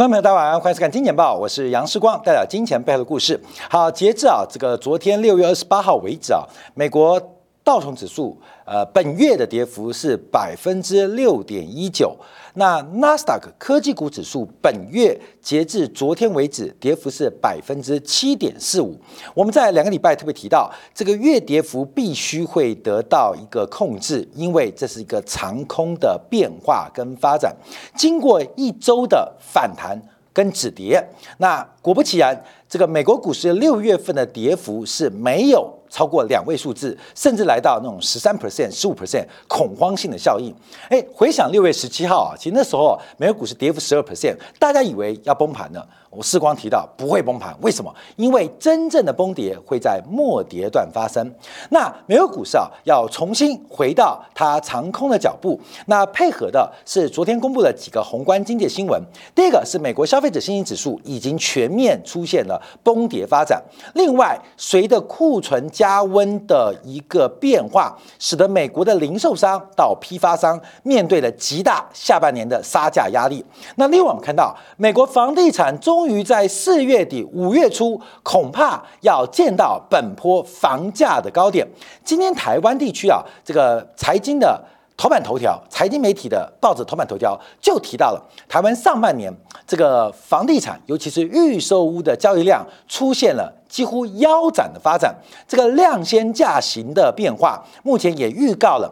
观众朋友，大家晚上，欢迎收看《金钱报》，我是杨世光，带来金钱背后的故事。好，截至啊，这个昨天六月二十八号为止啊，美国道琼指数呃本月的跌幅是百分之六点一九。那纳斯达克科技股指数本月截至昨天为止，跌幅是百分之七点四五。我们在两个礼拜特别提到，这个月跌幅必须会得到一个控制，因为这是一个长空的变化跟发展。经过一周的反弹跟止跌，那果不其然，这个美国股市六月份的跌幅是没有。超过两位数字，甚至来到那种十三 percent、十五 percent 恐慌性的效应。哎，回想六月十七号啊，其实那时候美国股市跌幅十二 percent，大家以为要崩盘了。我视光提到不会崩盘，为什么？因为真正的崩跌会在末跌段发生。那美国股市啊，要重新回到它长空的脚步。那配合的是昨天公布的几个宏观经济新闻。第一个是美国消费者信心指数已经全面出现了崩跌发展。另外，随着库存加温的一个变化，使得美国的零售商到批发商面对了极大下半年的杀价压力。那另外我们看到美国房地产中。终于在四月底、五月初，恐怕要见到本坡房价的高点。今天台湾地区啊，这个财经的头版头条，财经媒体的报纸头版头条就提到了台湾上半年这个房地产，尤其是预售屋的交易量出现了几乎腰斩的发展，这个量先价行的变化，目前也预告了。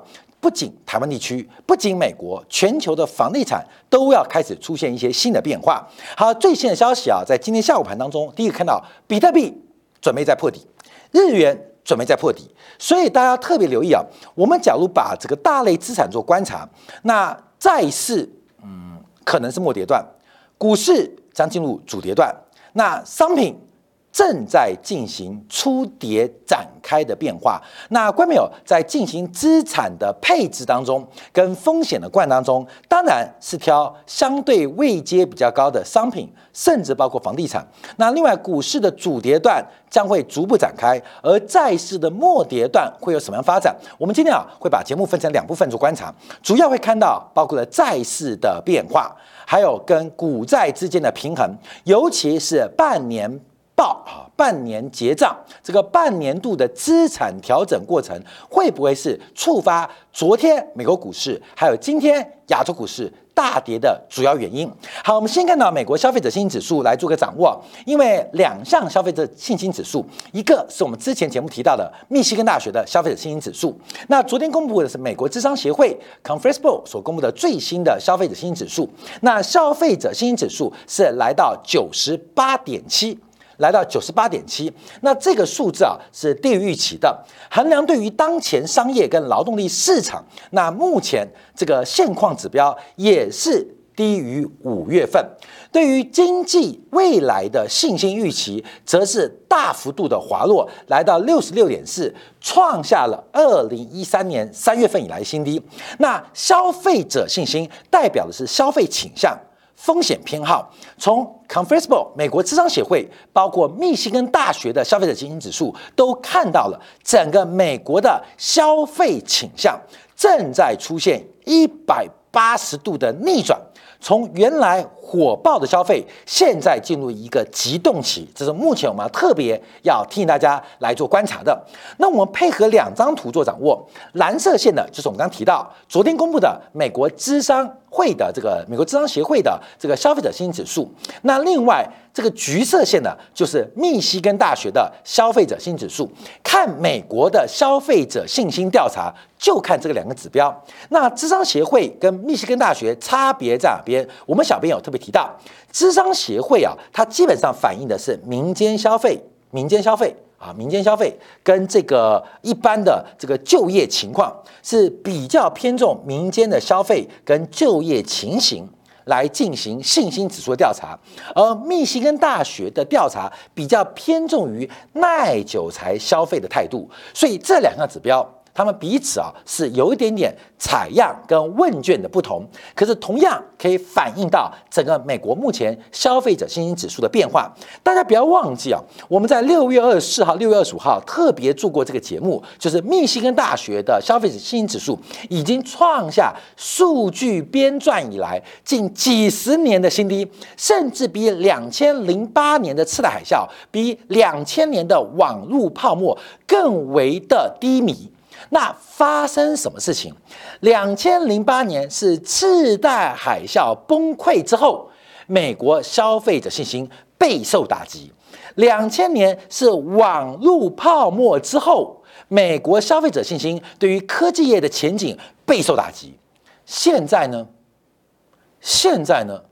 不仅台湾地区，不仅美国，全球的房地产都要开始出现一些新的变化。好，最新的消息啊，在今天下午盘当中，第一个看到比特币准备在破底，日元准备在破底，所以大家特别留意啊。我们假如把这个大类资产做观察，那债市嗯可能是末跌段，股市将进入主跌段，那商品。正在进行初跌展开的变化。那关没有在进行资产的配置当中，跟风险的惯当中，当然是挑相对位阶比较高的商品，甚至包括房地产。那另外，股市的主跌段将会逐步展开，而债市的末跌段会有什么样发展？我们今天啊会把节目分成两部分做观察，主要会看到包括了债市的变化，还有跟股债之间的平衡，尤其是半年。报啊，半年结账，这个半年度的资产调整过程会不会是触发昨天美国股市还有今天亚洲股市大跌的主要原因？好，我们先看到美国消费者信心指数来做个掌握，因为两项消费者信心指数，一个是我们之前节目提到的密西根大学的消费者信心指数，那昨天公布的是美国智商协会 Conference Board 所公布的最新的消费者信心指数，那消费者信心指数是来到九十八点七。来到九十八点七，那这个数字啊是低于预期的。衡量对于当前商业跟劳动力市场，那目前这个现况指标也是低于五月份。对于经济未来的信心预期，则是大幅度的滑落，来到六十六点四，创下了二零一三年三月份以来新低。那消费者信心代表的是消费倾向。风险偏好，从 Conferable 美国智商协会，包括密西根大学的消费者信心指数，都看到了整个美国的消费倾向正在出现一百八十度的逆转。从原来火爆的消费，现在进入一个急动期，这是目前我们要特别要提醒大家来做观察的。那我们配合两张图做掌握，蓝色线的就是我们刚刚提到昨天公布的美国智商会的这个美国智商协会的这个消费者信心指数。那另外这个橘色线呢，就是密西根大学的消费者信心指数。看美国的消费者信心调查，就看这个两个指标。那智商协会跟密西根大学差别在哪边？我们小编有特别提到，智商协会啊，它基本上反映的是民间消费，民间消费啊，民间消费跟这个一般的这个就业情况是比较偏重民间的消费跟就业情形来进行信心指数的调查，而密西根大学的调查比较偏重于耐久才消费的态度，所以这两个指标。他们彼此啊是有一点点采样跟问卷的不同，可是同样可以反映到整个美国目前消费者信心指数的变化。大家不要忘记啊，我们在六月二十四号、六月二十五号特别做过这个节目，就是密西根大学的消费者信心指数已经创下数据编撰以来近几十年的新低，甚至比两千零八年的次贷海啸、比两千年的网络泡沫更为的低迷。那发生什么事情？两千零八年是次贷海啸崩溃之后，美国消费者信心备受打击。两千年是网络泡沫之后，美国消费者信心对于科技业的前景备受打击。现在呢？现在呢？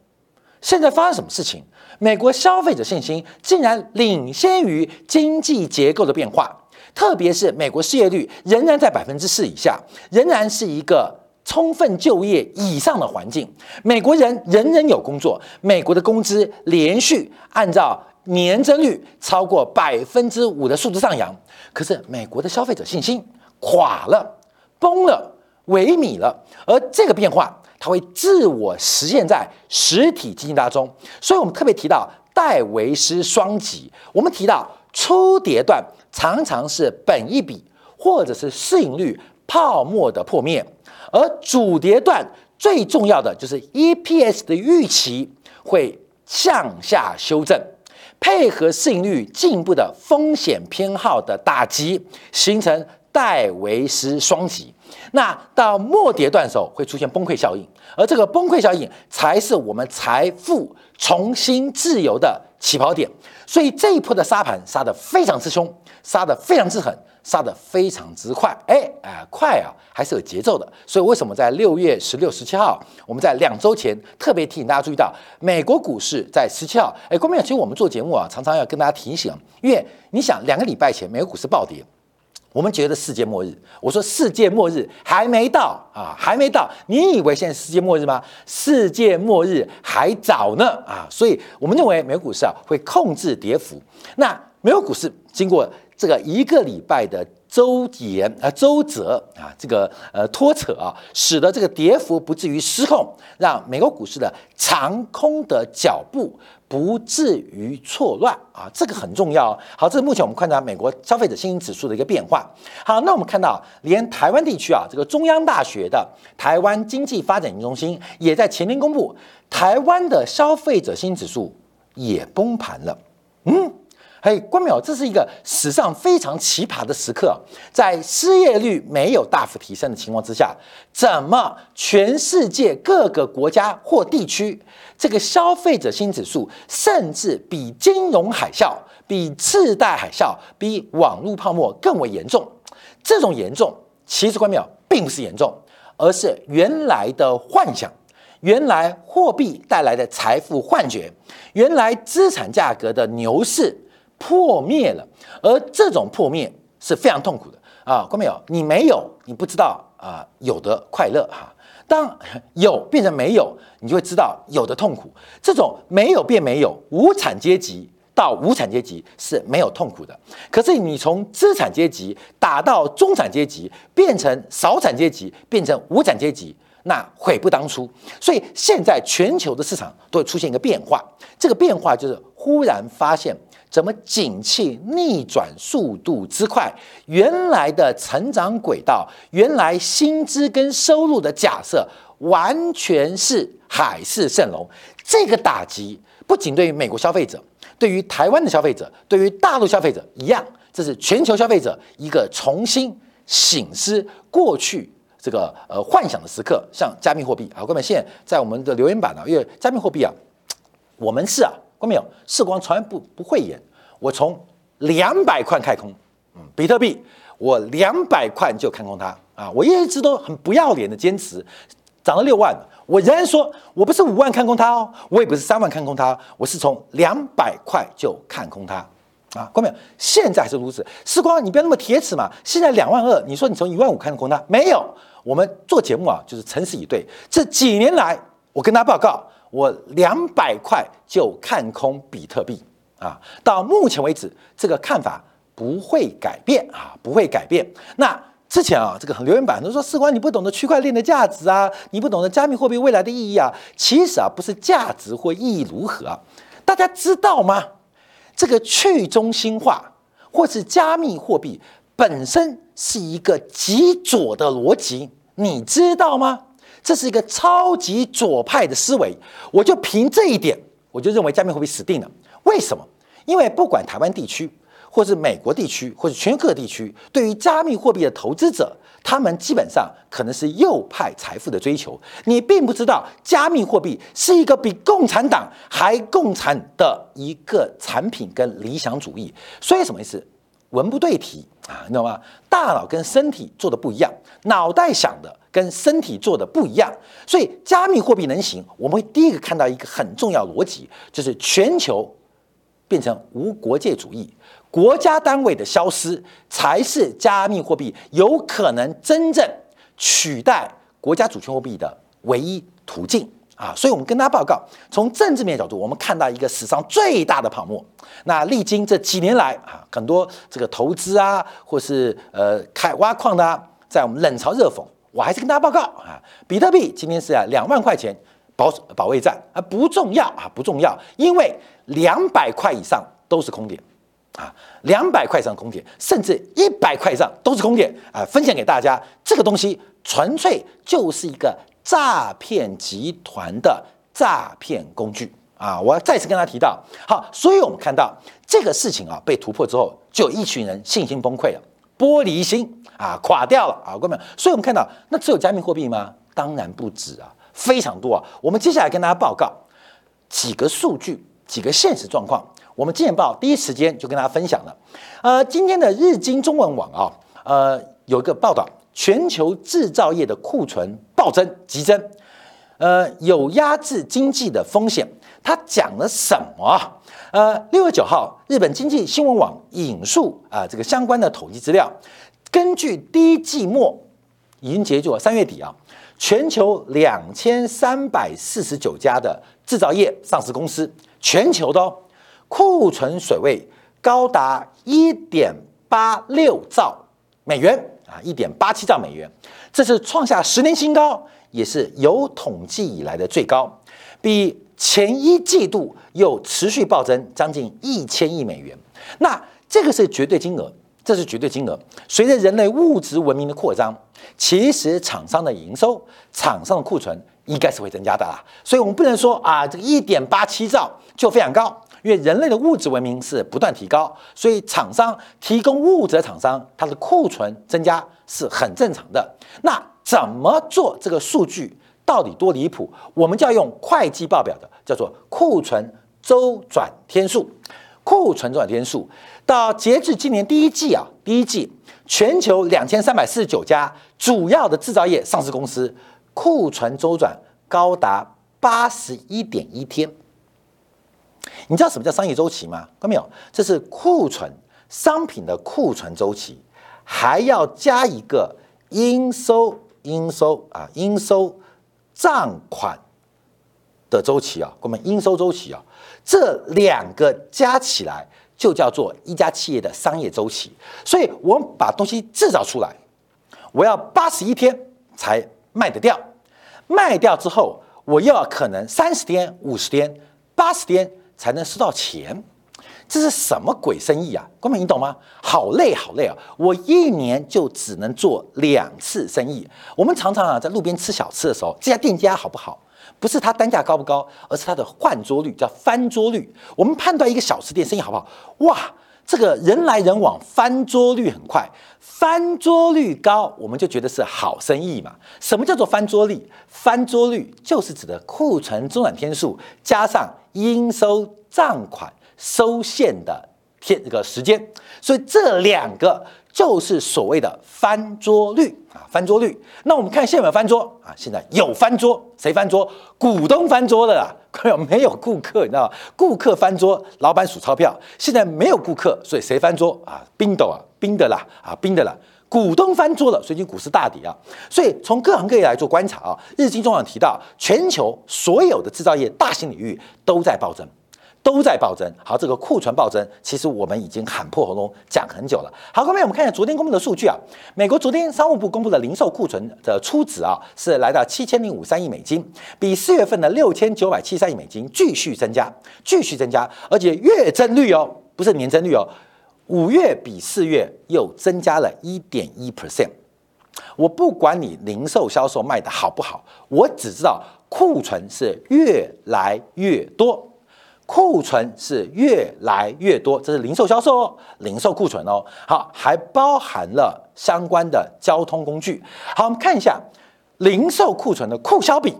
现在发生什么事情？美国消费者信心竟然领先于经济结构的变化。特别是美国失业率仍然在百分之四以下，仍然是一个充分就业以上的环境。美国人人人有工作，美国的工资连续按照年增率超过百分之五的数字上扬。可是美国的消费者信心垮了、崩了、萎靡了，而这个变化它会自我实现在实体经济当中。所以我们特别提到戴维斯双极，我们提到初跌段。常常是本一笔或者是市盈率泡沫的破灭，而主跌段最重要的就是 EPS 的预期会向下修正，配合市盈率进一步的风险偏好的打击，形成戴维斯双极。那到末跌段时候会出现崩溃效应，而这个崩溃效应才是我们财富重新自由的起跑点。所以这一波的杀盘杀得非常之凶。杀得非常之狠，杀得非常之快，哎哎，快啊，还是有节奏的。所以为什么在六月十六、十七号，我们在两周前特别提醒大家注意到，美国股市在十七号，哎，郭明，其实我们做节目啊，常常要跟大家提醒，因为你想，两个礼拜前美国股市暴跌，我们觉得世界末日。我说世界末日还没到啊，还没到。你以为现在世界末日吗？世界末日还早呢啊！所以我们认为美股市啊会控制跌幅。那美国股市经过。这个一个礼拜的周延啊周折啊，这个呃拖扯啊，使得这个跌幅不至于失控，让美国股市的长空的脚步不至于错乱啊，这个很重要。好，这是目前我们看到美国消费者信心指数的一个变化。好，那我们看到连台湾地区啊，这个中央大学的台湾经济发展中心也在前天公布，台湾的消费者信心指数也崩盘了。嗯。嘿，关淼，这是一个史上非常奇葩的时刻，在失业率没有大幅提升的情况之下，怎么全世界各个国家或地区这个消费者新指数，甚至比金融海啸、比次贷海啸、比网络泡沫更为严重？这种严重，其实关淼并不是严重，而是原来的幻想，原来货币带来的财富幻觉，原来资产价格的牛市。破灭了，而这种破灭是非常痛苦的啊！关没有？你没有，你不知道啊，有的快乐哈。当 有变成没有，你就会知道有的痛苦。这种没有变没有，无产阶级到无产阶级是没有痛苦的。可是你从资产阶级打到中产阶级，变成少产阶级，变成无产阶级，那悔不当初。所以现在全球的市场都会出现一个变化，这个变化就是忽然发现。怎么景气逆转速度之快？原来的成长轨道，原来薪资跟收入的假设，完全是海市蜃楼。这个打击不仅对于美国消费者，对于台湾的消费者，对于大陆消费者一样，这是全球消费者一个重新醒思过去这个呃幻想的时刻。像加密货币啊，各位现在在我们的留言板呢，因为加密货币啊，我们是啊。关没有？视光从来不不会演。我从两百块看空，嗯，比特币，我两百块就看空它啊！我一直都很不要脸的坚持，涨了六万，我仍然说我不是五万看空它哦，我也不是三万看空它，我是从两百块就看空它啊！关没有？现在还是如此。视光，你不要那么铁齿嘛！现在两万二，你说你从一万五看空它？没有，我们做节目啊，就是诚实以对。这几年来，我跟大家报告。我两百块就看空比特币啊！到目前为止，这个看法不会改变啊，不会改变。那之前啊，这个很留言板都说事关你不懂得区块链的价值啊，你不懂得加密货币未来的意义啊。其实啊，不是价值或意义如何，大家知道吗？这个去中心化或是加密货币本身是一个极左的逻辑，你知道吗？这是一个超级左派的思维。我就凭这一点，我就认为加密货币死定了。为什么？因为不管台湾地区。或是美国地区，或者全球各地区，对于加密货币的投资者，他们基本上可能是右派财富的追求。你并不知道，加密货币是一个比共产党还共产的一个产品跟理想主义。所以什么意思？文不对题啊，你知道吗？大脑跟身体做的不一样，脑袋想的跟身体做的不一样。所以加密货币能行，我们会第一个看到一个很重要逻辑，就是全球变成无国界主义。国家单位的消失，才是加密货币有可能真正取代国家主权货币的唯一途径啊！所以，我们跟大家报告，从政治面角度，我们看到一个史上最大的泡沫。那历经这几年来啊，很多这个投资啊，或是呃开挖矿的，啊，在我们冷嘲热讽，我还是跟大家报告啊，比特币今天是啊两万块钱保保卫战啊，不重要啊，不重要，因为两百块以上都是空点。啊，两百块上空点，甚至一百块以上都是空点啊！分享给大家，这个东西纯粹就是一个诈骗集团的诈骗工具啊！我要再次跟他提到，好，所以我们看到这个事情啊被突破之后，就有一群人信心崩溃了，玻璃心啊垮掉了啊，各位们，所以我们看到那只有加密货币吗？当然不止啊，非常多啊！我们接下来跟大家报告几个数据，几个现实状况。我们《金报》第一时间就跟大家分享了，呃，今天的日经中文网啊，呃，有一个报道，全球制造业的库存暴增急增，呃，有压制经济的风险。他讲了什么？呃，六月九号，日本经济新闻网引述啊这个相关的统计资料，根据第一季末已经结束了三月底啊，全球两千三百四十九家的制造业上市公司，全球的。库存水位高达一点八六兆美元啊，一点八七兆美元，这是创下十年新高，也是有统计以来的最高，比前一季度又持续暴增将近一千亿美元。那这个是绝对金额，这是绝对金额。随着人类物质文明的扩张，其实厂商的营收、厂商的库存应该是会增加的啦。所以，我们不能说啊，这个一点八七兆就非常高。因为人类的物质文明是不断提高，所以厂商提供物质的厂商，它的库存增加是很正常的。那怎么做这个数据到底多离谱？我们就要用会计报表的，叫做库存周转天数。库存周转天数到截至今年第一季啊，第一季全球两千三百四十九家主要的制造业上市公司库存周转高达八十一点一天。你知道什么叫商业周期吗？看到没有？这是库存商品的库存周期，还要加一个应收应收啊应收账款的周期啊，我们应收周期啊，这两个加起来就叫做一家企业的商业周期。所以我们把东西制造出来，我要八十一天才卖得掉，卖掉之后，我又要可能三十天、五十天、八十天。才能收到钱，这是什么鬼生意啊？光明，你懂吗？好累，好累啊！我一年就只能做两次生意。我们常常啊，在路边吃小吃的时候，这家店家好不好？不是它单价高不高，而是它的换桌率，叫翻桌率。我们判断一个小吃店生意好不好？哇，这个人来人往，翻桌率很快，翻桌率高，我们就觉得是好生意嘛。什么叫做翻桌率？翻桌率就是指的库存周转天数加上。应收账款收现的天这个时间，所以这两个就是所谓的翻桌率啊，翻桌率。那我们看现在有没有翻桌啊？现在有翻桌，谁翻桌？股东翻桌的啦，没有顾客，你知道吗？顾客翻桌，老板数钞票。现在没有顾客，所以谁翻桌啊？冰斗啊，冰的啦啊，冰的啦。股东翻桌了，最近股市大跌啊，所以从各行各业来做观察啊，日经中网提到，全球所有的制造业大型领域都在暴增，都在暴增。好，这个库存暴增，其实我们已经喊破喉咙讲很久了。好，后面我们看一下昨天公布的数据啊，美国昨天商务部公布的零售库存的初值啊，是来到七千零五三亿美金，比四月份的六千九百七十三亿美金继续增加，继续增加，而且月增率哦，不是年增率哦，五月比四月又增加了一点一 percent。我不管你零售销售卖的好不好，我只知道库存是越来越多，库存是越来越多，这是零售销售哦，零售库存哦。好，还包含了相关的交通工具。好，我们看一下零售库存的库销比，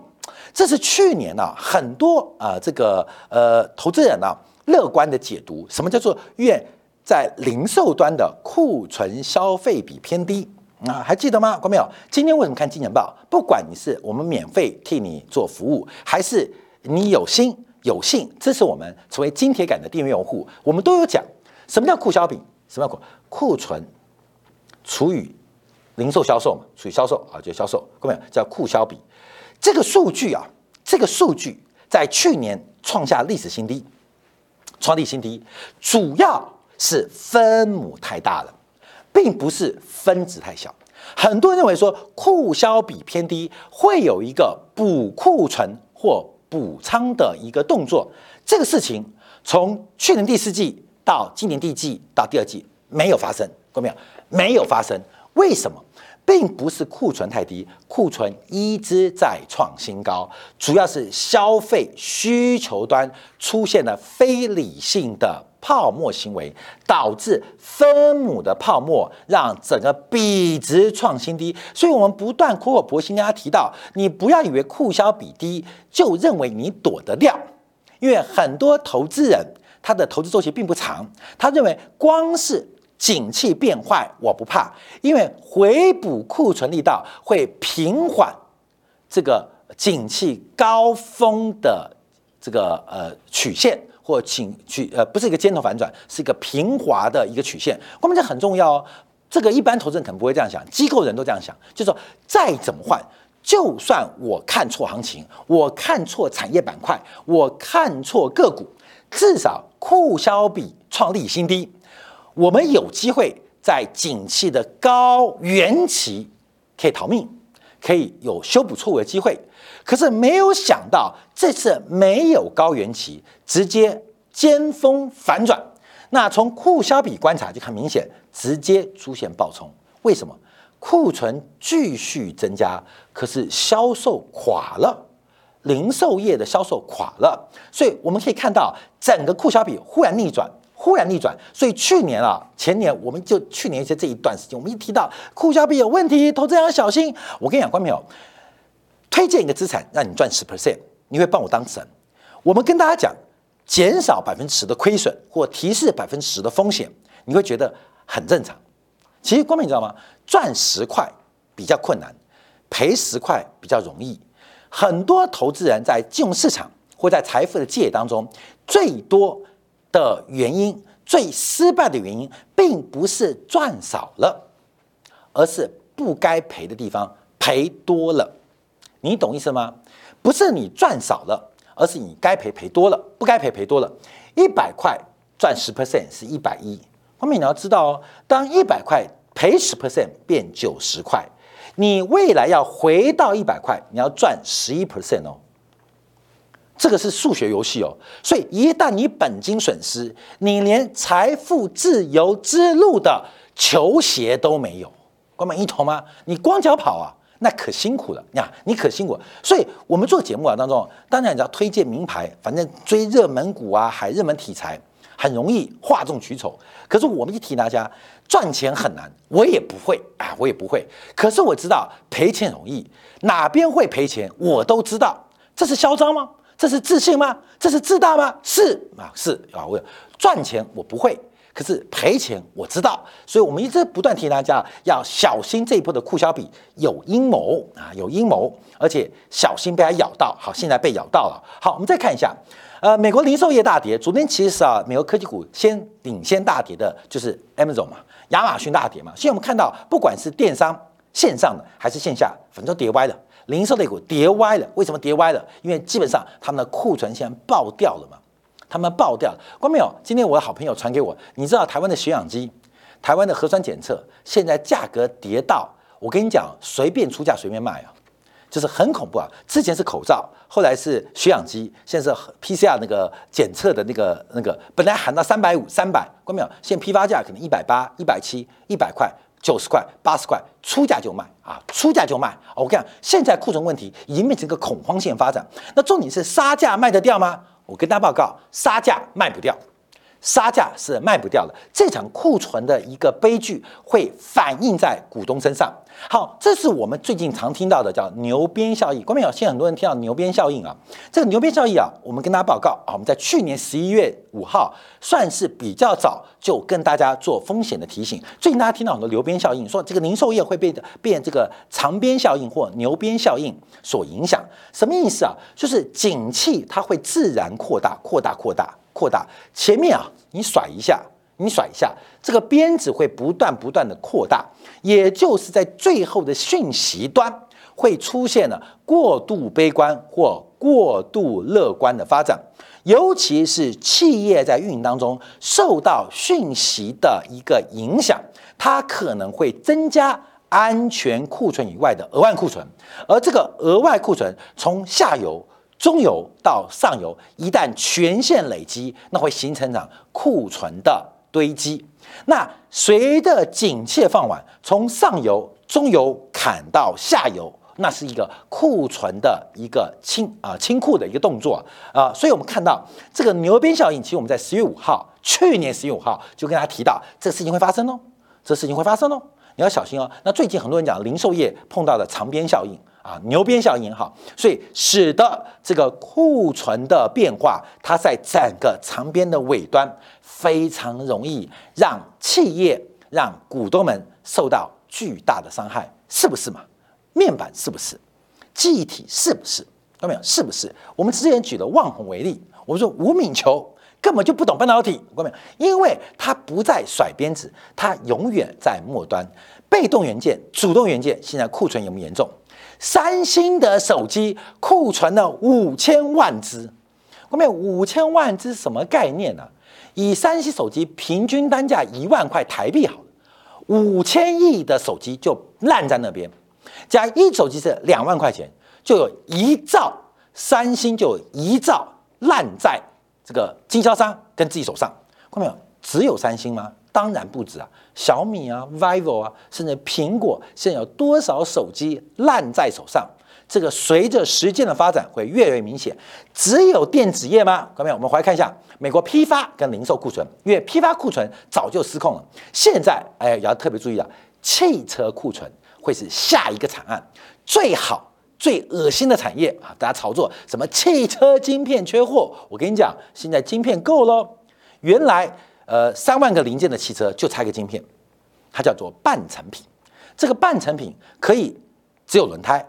这是去年呢很多啊这个呃投资人呢乐观的解读，什么叫做愿在零售端的库存消费比偏低。啊，还记得吗？观众朋友，今天为什么看金钱报？不管你是我们免费替你做服务，还是你有心有幸支持我们成为金铁杆的订阅用户，我们都有讲什么叫库销比，什么叫库库存除以零售销售嘛，除以销售啊，就销售，各位叫库销比。这个数据啊，这个数据在去年创下历史新低，创历史新低，主要是分母太大了。并不是分子太小，很多人认为说库销比偏低会有一个补库存或补仓的一个动作，这个事情从去年第四季到今年第一季到第二季没有发生，过没有？没有发生，为什么？并不是库存太低，库存一直在创新高，主要是消费需求端出现了非理性的。泡沫行为导致分母的泡沫，让整个比值创新低。所以，我们不断苦口婆心跟大家提到，你不要以为库销比低就认为你躲得掉，因为很多投资人他的投资周期并不长，他认为光是景气变坏我不怕，因为回补库存力道会平缓这个景气高峰的这个呃曲线。或请去呃，不是一个尖头反转，是一个平滑的一个曲线。关键这很重要哦。这个一般投资人可能不会这样想，机构人都这样想，就是说再怎么换，就算我看错行情，我看错产业板块，我看错个股，至少库销比创历新低，我们有机会在景气的高原期可以逃命，可以有修补错误的机会。可是没有想到这次没有高原期，直接尖峰反转。那从库销比观察就很明显，直接出现爆冲。为什么？库存继续增加，可是销售垮了，零售业的销售垮了。所以我们可以看到整个库销比忽然逆转，忽然逆转。所以去年啊，前年我们就去年一些这一段时间，我们一提到库销比有问题，投资人要小心。我跟你讲，观众朋友。推荐一个资产让你赚十 percent，你会帮我当神？我们跟大家讲，减少百分之十的亏损或提示百分之十的风险，你会觉得很正常。其实光明你知道吗？赚十块比较困难，赔十块比较容易。很多投资人在金融市场或在财富的界当中，最多的原因、最失败的原因，并不是赚少了，而是不该赔的地方赔多了。你懂意思吗？不是你赚少了，而是你该赔赔多了，不该赔赔多了。一百块赚十 percent 是一百一，后面你要知道哦，当一百块赔十 percent 变九十块，你未来要回到一百块，你要赚十一 percent 哦。这个是数学游戏哦，所以一旦你本金损失，你连财富自由之路的球鞋都没有，关门一头吗？你光脚跑啊？那可辛苦了呀，你可辛苦。所以我们做节目啊当中，当然你要推荐名牌，反正追热门股啊，还热门题材，很容易哗众取宠。可是我们一提大家赚钱很难，我也不会啊，我也不会。可是我知道赔钱容易，哪边会赔钱我都知道。这是嚣张吗？这是自信吗？这是自大吗？是啊，是啊，我赚钱我不会。可是赔钱我知道，所以我们一直不断提醒大家要小心这一波的库销比有阴谋啊，有阴谋，而且小心被它咬到。好，现在被咬到了。好，我们再看一下，呃，美国零售业大跌，昨天其实啊，美国科技股先领先大跌的就是 Amazon 嘛，亚马逊大跌嘛。现在我们看到，不管是电商线上的还是线下，反正都跌歪了，零售类股跌歪了。为什么跌歪了？因为基本上他们的库存现在爆掉了嘛。他们爆掉了。关没有？今天我的好朋友传给我，你知道台湾的血氧机、台湾的核酸检测现在价格跌到，我跟你讲，随便出价随便卖啊，就是很恐怖啊。之前是口罩，后来是血氧机，现在是 PCR 那个检测的那个那个，本来喊到三百五、三百，关没有？现在批发价可能一百八、一百七、一百块。九十块、八十块，出价就卖啊，出价就卖。我跟你讲，现在库存问题已经变成一个恐慌性发展。那重点是杀价卖得掉吗？我跟大家报告，杀价卖不掉。杀价是卖不掉的，这场库存的一个悲剧会反映在股东身上。好，这是我们最近常听到的叫牛鞭效应。关没有？现在很多人听到牛鞭效应啊，这个牛鞭效应啊，我们跟大家报告啊，我们在去年十一月五号算是比较早就跟大家做风险的提醒。最近大家听到很多牛鞭效应，说这个零售业会被变这个长鞭效应或牛鞭效应所影响，什么意思啊？就是景气它会自然扩大、扩大、扩大。扩大前面啊，你甩一下，你甩一下，这个鞭子会不断不断的扩大，也就是在最后的讯息端会出现了过度悲观或过度乐观的发展，尤其是企业在运营当中受到讯息的一个影响，它可能会增加安全库存以外的额外库存，而这个额外库存从下游。中游到上游，一旦全线累积，那会形成场库存的堆积。那随着景气放缓，从上游、中游砍到下游，那是一个库存的一个清啊清库的一个动作啊。所以我们看到这个牛鞭效应，其实我们在十月五号，去年十月五号就跟大家提到，这事情会发生哦，这事情会发生哦，你要小心哦。那最近很多人讲零售业碰到的长鞭效应。啊，牛鞭效应好，所以使得这个库存的变化，它在整个长边的尾端非常容易让企业、让股东们受到巨大的伤害，是不是嘛？面板是不是？记忆体是不是？看到没有？是不是？我们之前举了万红为例，我们说吴敏球根本就不懂半导体，看到没有？因为他不在甩鞭子，他永远在末端，被动元件、主动元件现在库存有没严重？三星的手机库存了五千万只，后面五千万只什么概念呢？以三星手机平均单价一万块台币好了，五千亿的手机就烂在那边，加一手机是两万块钱，就有一兆三星就有一兆烂在这个经销商跟自己手上，看到没有？只有三星吗？当然不止啊，小米啊、vivo 啊，甚至苹果，现在有多少手机烂在手上？这个随着时间的发展会越来越明显。只有电子业吗？各位，我们回来看一下美国批发跟零售库存，因为批发库存早就失控了。现在，哎，要特别注意了，汽车库存会是下一个惨案，最好最恶心的产业啊！大家炒作什么汽车晶片缺货？我跟你讲，现在晶片够喽，原来。呃，三万个零件的汽车就差一个晶片，它叫做半成品。这个半成品可以只有轮胎，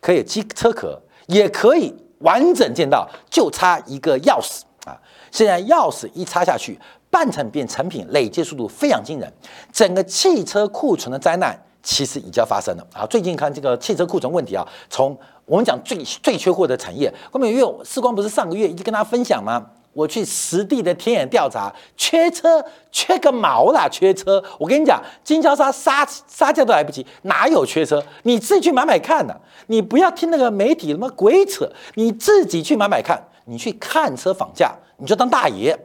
可以机车壳，也可以完整见到，就差一个钥匙啊！现在钥匙一插下去，半成品成品，累计速度非常惊人。整个汽车库存的灾难其实已经发生了啊！最近看这个汽车库存问题啊，从我们讲最最缺货的产业，后面因为世光不是上个月一直跟大家分享吗？我去实地的天眼调查，缺车缺个毛啦！缺车，我跟你讲，经销商杀杀价都来不及，哪有缺车？你自己去买买看呐！你不要听那个媒体什么鬼扯，你自己去买买看。你去看车房价，你就当大爷。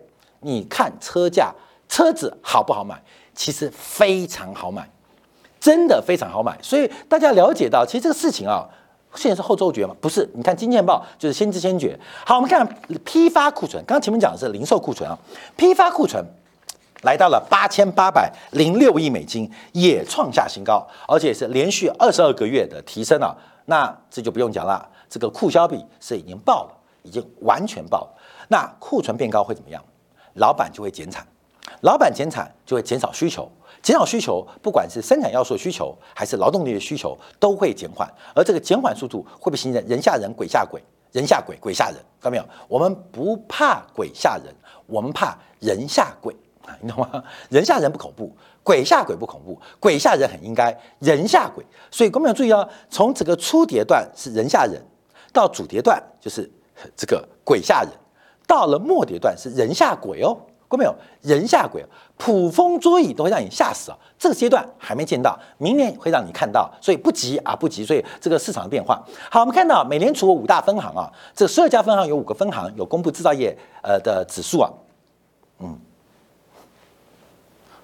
你看车价，车子好不好买？其实非常好买，真的非常好买。所以大家了解到，其实这个事情啊。现在是后周觉吗？不是，你看《金钱报》就是先知先觉。好，我们看批发库存，刚刚前面讲的是零售库存啊，批发库存来到了八千八百零六亿美金，也创下新高，而且是连续二十二个月的提升了。那这就不用讲了，这个库销比是已经爆了，已经完全爆了。那库存变高会怎么样？老板就会减产，老板减产就会减少需求。减少需求，不管是生产要素的需求，还是劳动力的需求，都会减缓。而这个减缓速度会不会形成人吓人、鬼吓鬼？人吓鬼，鬼吓人，看到没有？我们不怕鬼吓人，我们怕人吓鬼啊！你懂吗？人吓人不恐怖，鬼吓鬼不恐怖，鬼吓人很应该，人吓鬼。所以各位要注意哦，从这个初叠段是人吓人，到主叠段就是这个鬼吓人。到了末跌段是人下鬼哦，过没有？人吓鬼，捕风捉影都会让你吓死啊！这个阶段还没见到，明年会让你看到，所以不急啊，不急。所以这个市场的变化，好，我们看到美联储五大分行啊，这十二家分行有五个分行有公布制造业呃的指数啊，嗯，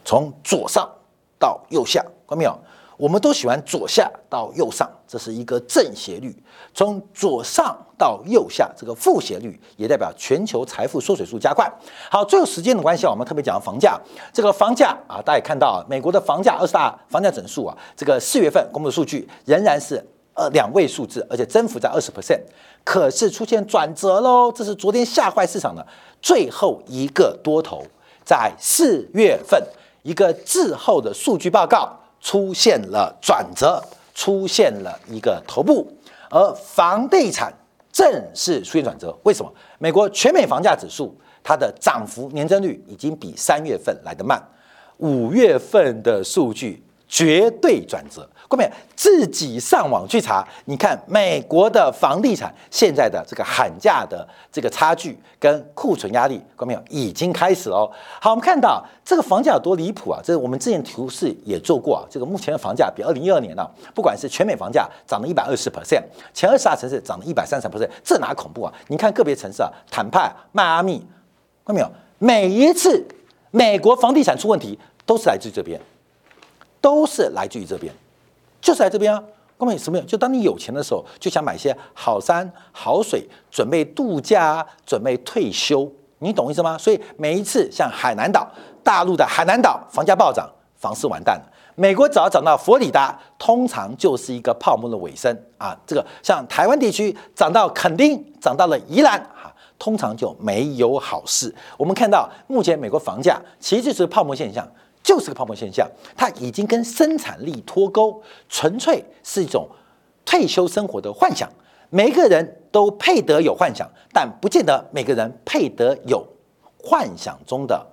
从左上到右下，看到没有？我们都喜欢左下到右上，这是一个正斜率；从左上到右下，这个负斜率也代表全球财富缩水速加快。好，最后时间的关系啊我们特别讲房价。这个房价啊，大家也看到啊，美国的房价二十大房价整数啊，这个四月份公布的数据仍然是呃两位数字，而且增幅在二十 percent，可是出现转折喽。这是昨天吓坏市场的最后一个多头，在四月份一个滞后的数据报告。出现了转折，出现了一个头部，而房地产正式出现转折。为什么？美国全美房价指数它的涨幅年增率已经比三月份来得慢，五月份的数据绝对转折。各位自己上网去查，你看美国的房地产现在的这个喊价的这个差距跟库存压力，各位已经开始了。好，我们看到这个房价有多离谱啊！这是我们之前图示也做过啊。这个目前的房价比二零一二年呢，不管是全美房价涨了一百二十 percent，前二十大城市涨了一百三十 percent，这哪恐怖啊？你看个别城市啊，坦帕、迈阿密，看到没有？每一次美国房地产出问题，都是来自于这边，都是来自于这边。就是在这边啊，各位什么？就当你有钱的时候，就想买一些好山好水，准备度假，准备退休，你懂意思吗？所以每一次像海南岛，大陆的海南岛房价暴涨，房市完蛋了。美国只要涨到佛里达，通常就是一个泡沫的尾声啊。这个像台湾地区涨到垦丁，涨到了宜兰啊，通常就没有好事。我们看到目前美国房价其实就是泡沫现象。就是个泡沫现象，它已经跟生产力脱钩，纯粹是一种退休生活的幻想。每个人都配得有幻想，但不见得每个人配得有幻想中的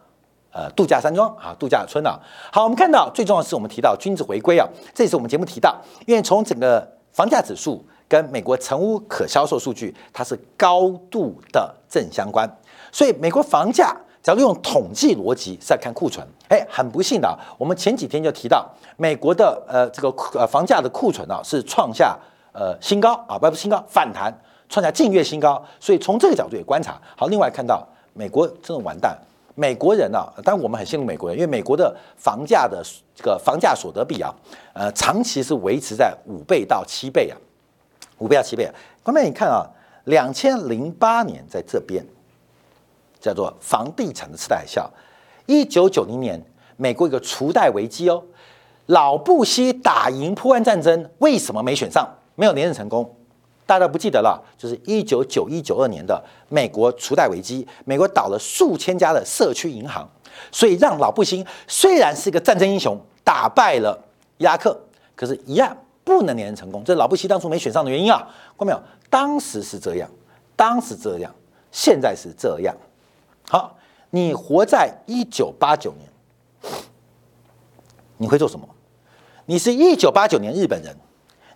呃度假山庄啊，度假村啊。好，我们看到最重要的是我们提到君子回归啊，这也是我们节目提到，因为从整个房价指数跟美国成屋可销售数据，它是高度的正相关，所以美国房价。假如用统计逻辑是在看库存，哎，很不幸的，我们前几天就提到美国的呃这个呃房价的库存啊是创下呃新高啊，不是新高反弹，创下近月新高，所以从这个角度也观察好。另外看到美国真的完蛋，美国人啊，当然我们很羡慕美国人，因为美国的房价的这个房价所得比啊，呃，长期是维持在五倍到七倍啊，五倍到七倍。关键你看啊，两千零八年在这边。叫做房地产的次贷海啸，一九九零年，美国一个储贷危机哦，老布希打赢破案战争，为什么没选上？没有连任成功，大家不记得了？就是一九九一九二年的美国储贷危机，美国倒了数千家的社区银行，所以让老布希虽然是一个战争英雄，打败了伊拉克，可是，一样不能连任成功。这是老布希当初没选上的原因啊，看到没有？当时是这样，当时这样，现在是这样。好，你活在一九八九年，你会做什么？你是一九八九年日本人，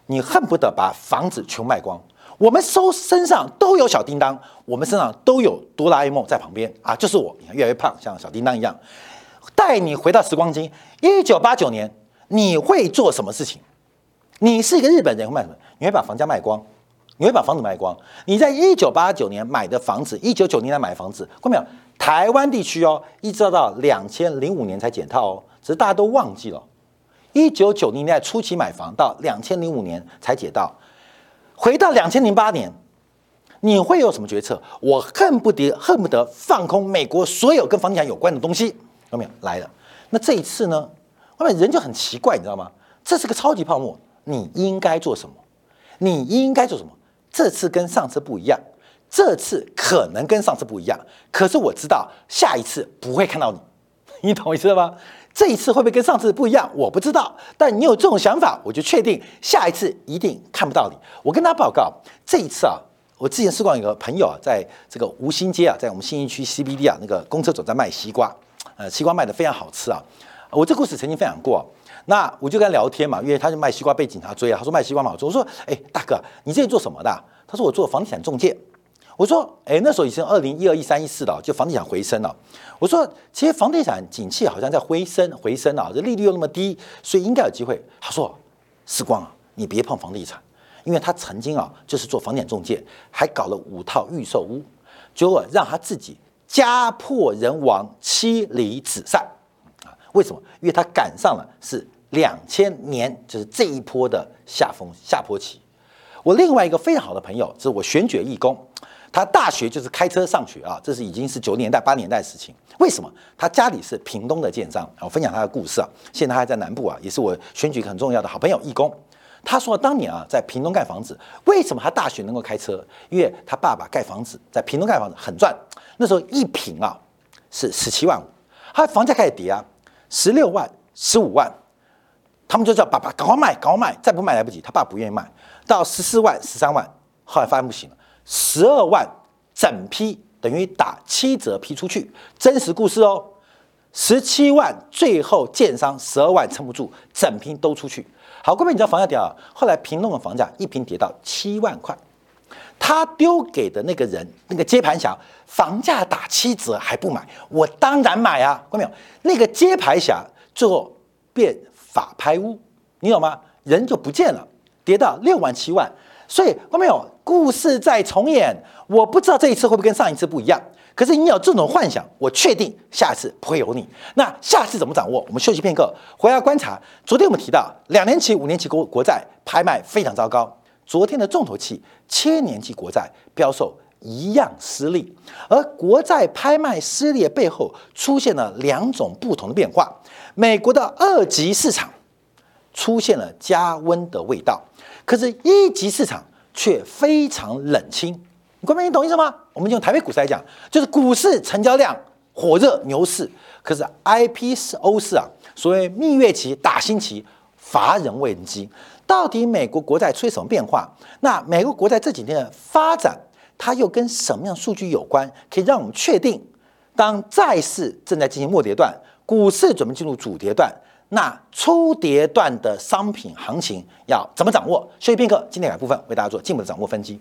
你恨不得把房子全卖光。我们收身上都有小叮当，我们身上都有哆啦 A 梦在旁边啊，就是我，你看越来越胖，像小叮当一样。带你回到时光机，一九八九年，你会做什么事情？你是一个日本人，会卖什么？你会把房价卖光？你会把房子卖光？你在一九八九年买的房子，一九九零年买房子，看到没有？台湾地区哦，一直到两千零五年才解套哦，只是大家都忘记了。一九九零年代初期买房，到两千零五年才解到。回到两千零八年，你会有什么决策？我恨不得恨不得放空美国所有跟房地产有关的东西，有没有来了？那这一次呢？外面人就很奇怪，你知道吗？这是个超级泡沫，你应该做什么？你应该做什么？这次跟上次不一样，这次可能跟上次不一样，可是我知道下一次不会看到你，你懂我意思吗？这一次会不会跟上次不一样？我不知道，但你有这种想法，我就确定下一次一定看不到你。我跟他报告，这一次啊，我之前试过一个朋友啊，在这个吴兴街啊，在我们新一区 CBD 啊，那个公车总站卖西瓜，呃，西瓜卖的非常好吃啊。我这故事曾经分享过。那我就跟他聊天嘛，因为他就卖西瓜被警察追啊。他说卖西瓜嘛，我说，哎，大哥，你这里做什么的？他说我做房地产中介。我说，哎，那时候已经二零一二、一三、一四了，就房地产回升了。我说，其实房地产景气好像在回升，回升啊，这利率又那么低，所以应该有机会。他说，时光啊，你别碰房地产，因为他曾经啊就是做房地产中介，还搞了五套预售屋，结果让他自己家破人亡、妻离子散。为什么？因为他赶上了是两千年，就是这一波的下风下坡期。我另外一个非常好的朋友，是我选举义工。他大学就是开车上学啊，这是已经是九年代、八年代的事情。为什么？他家里是屏东的建商，我分享他的故事啊。现在他还在南部啊，也是我选举很重要的好朋友义工。他说当年啊，在屏东盖房子，为什么他大学能够开车？因为他爸爸盖房子，在屏东盖房子很赚。那时候一平啊是十七万五，他房价开始跌啊，十六万、十五万，他们就叫爸爸赶快卖，赶快卖，再不卖来不及。他爸不愿意卖，到十四万、十三万，后来发现不行了。十二万整批等于打七折批出去，真实故事哦。十七万最后建商十二万撑不住，整批都出去。好，各位你知道房价跌啊？后来平弄的房价一平跌到七万块，他丢给的那个人那个接盘侠，房价打七折还不买，我当然买啊！看到没有？那个接盘侠最后变法拍屋，你懂吗？人就不见了，跌到六万七万。所以，看到没有？故事在重演，我不知道这一次会不会跟上一次不一样。可是你有这种幻想，我确定下次不会有你。那下次怎么掌握？我们休息片刻，回来观察。昨天我们提到两年期、五年期国国债拍卖非常糟糕。昨天的重头戏，千年期国债标售一样失利。而国债拍卖失利背后，出现了两种不同的变化。美国的二级市场出现了加温的味道，可是一级市场。却非常冷清，各位你懂意思吗？我们用台北股市来讲，就是股市成交量火热牛市，可是 I P 是欧市啊，所谓蜜月期、打新期，乏人问津。到底美国国债出现什么变化？那美国国债这几天的发展，它又跟什么样数据有关？可以让我们确定，当债市正在进行末跌段，股市准备进入主跌段。那初跌段的商品行情要怎么掌握？所以片刻，今天两部分为大家做进一步的掌握分析。